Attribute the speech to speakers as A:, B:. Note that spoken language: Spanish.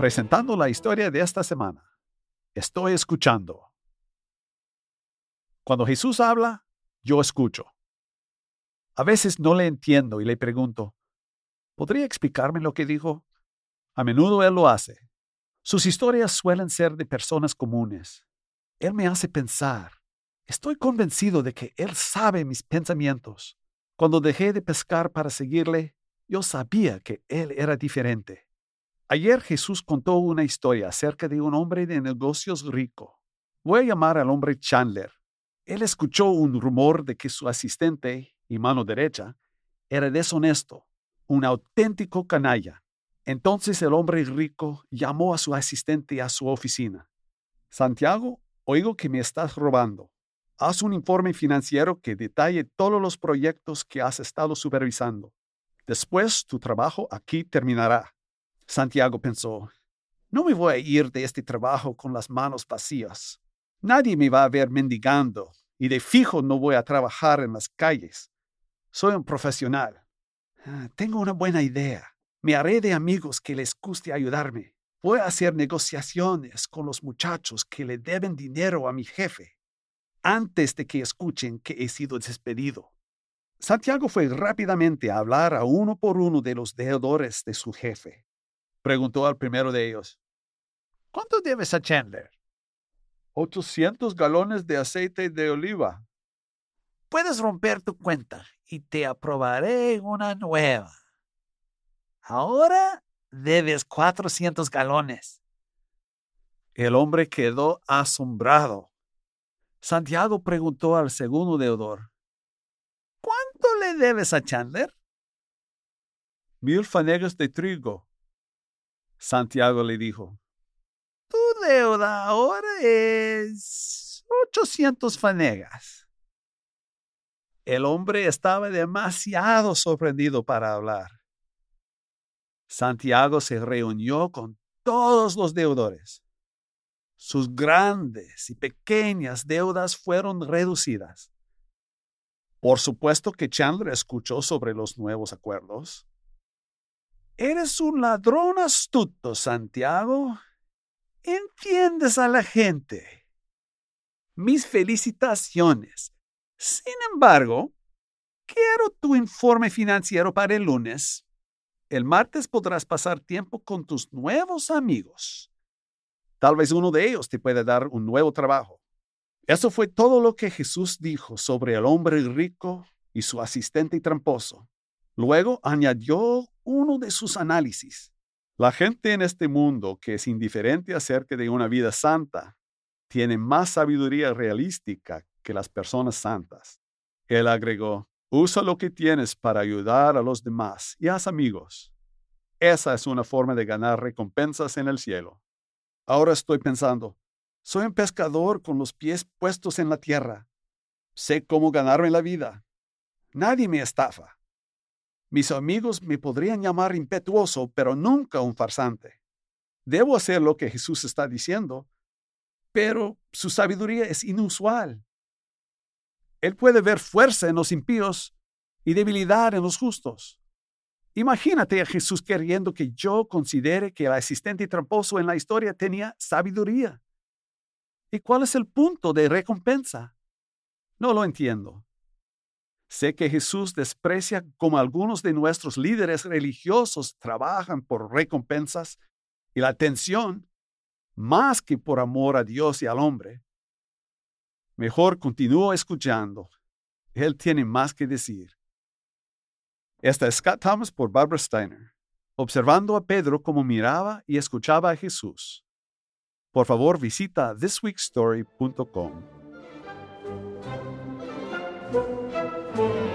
A: Presentando la historia de esta semana. Estoy escuchando. Cuando Jesús habla, yo escucho. A veces no le entiendo y le pregunto, ¿podría explicarme lo que dijo? A menudo él lo hace. Sus historias suelen ser de personas comunes. Él me hace pensar. Estoy convencido de que Él sabe mis pensamientos. Cuando dejé de pescar para seguirle, yo sabía que Él era diferente. Ayer Jesús contó una historia acerca de un hombre de negocios rico. Voy a llamar al hombre Chandler. Él escuchó un rumor de que su asistente y mano derecha era deshonesto, un auténtico canalla. Entonces el hombre rico llamó a su asistente a su oficina. Santiago, oigo que me estás robando. Haz un informe financiero que detalle todos los proyectos que has estado supervisando. Después tu trabajo aquí terminará. Santiago pensó, no me voy a ir de este trabajo con las manos vacías. Nadie me va a ver mendigando y de fijo no voy a trabajar en las calles. Soy un profesional. Ah, tengo una buena idea. Me haré de amigos que les guste ayudarme. Voy a hacer negociaciones con los muchachos que le deben dinero a mi jefe antes de que escuchen que he sido despedido. Santiago fue rápidamente a hablar a uno por uno de los deudores de su jefe. Preguntó al primero de ellos, ¿Cuánto debes a Chandler? 800 galones de aceite de oliva.
B: Puedes romper tu cuenta y te aprobaré una nueva. Ahora debes 400 galones.
A: El hombre quedó asombrado. Santiago preguntó al segundo deudor,
B: ¿Cuánto le debes a Chandler?
A: Mil fanegas de trigo. Santiago le dijo,
B: Tu deuda ahora es 800 fanegas.
A: El hombre estaba demasiado sorprendido para hablar. Santiago se reunió con todos los deudores. Sus grandes y pequeñas deudas fueron reducidas. Por supuesto que Chandler escuchó sobre los nuevos acuerdos. Eres un ladrón astuto, Santiago. Entiendes a la gente. Mis felicitaciones. Sin embargo, quiero tu informe financiero para el lunes. El martes podrás pasar tiempo con tus nuevos amigos. Tal vez uno de ellos te pueda dar un nuevo trabajo. Eso fue todo lo que Jesús dijo sobre el hombre rico y su asistente tramposo. Luego añadió uno de sus análisis. La gente en este mundo que es indiferente acerca de una vida santa tiene más sabiduría realística que las personas santas. Él agregó, usa lo que tienes para ayudar a los demás y haz amigos. Esa es una forma de ganar recompensas en el cielo. Ahora estoy pensando, soy un pescador con los pies puestos en la tierra. Sé cómo ganarme la vida. Nadie me estafa. Mis amigos me podrían llamar impetuoso, pero nunca un farsante. Debo hacer lo que Jesús está diciendo, pero su sabiduría es inusual. Él puede ver fuerza en los impíos y debilidad en los justos. Imagínate a Jesús queriendo que yo considere que el asistente tramposo en la historia tenía sabiduría. ¿Y cuál es el punto de recompensa? No lo entiendo. Sé que Jesús desprecia como algunos de nuestros líderes religiosos trabajan por recompensas y la atención más que por amor a Dios y al hombre. Mejor continúo escuchando. Él tiene más que decir. Esta es Scott Thomas por Barbara Steiner, observando a Pedro como miraba y escuchaba a Jesús. Por favor, visita thisweekstory.com. Thank you.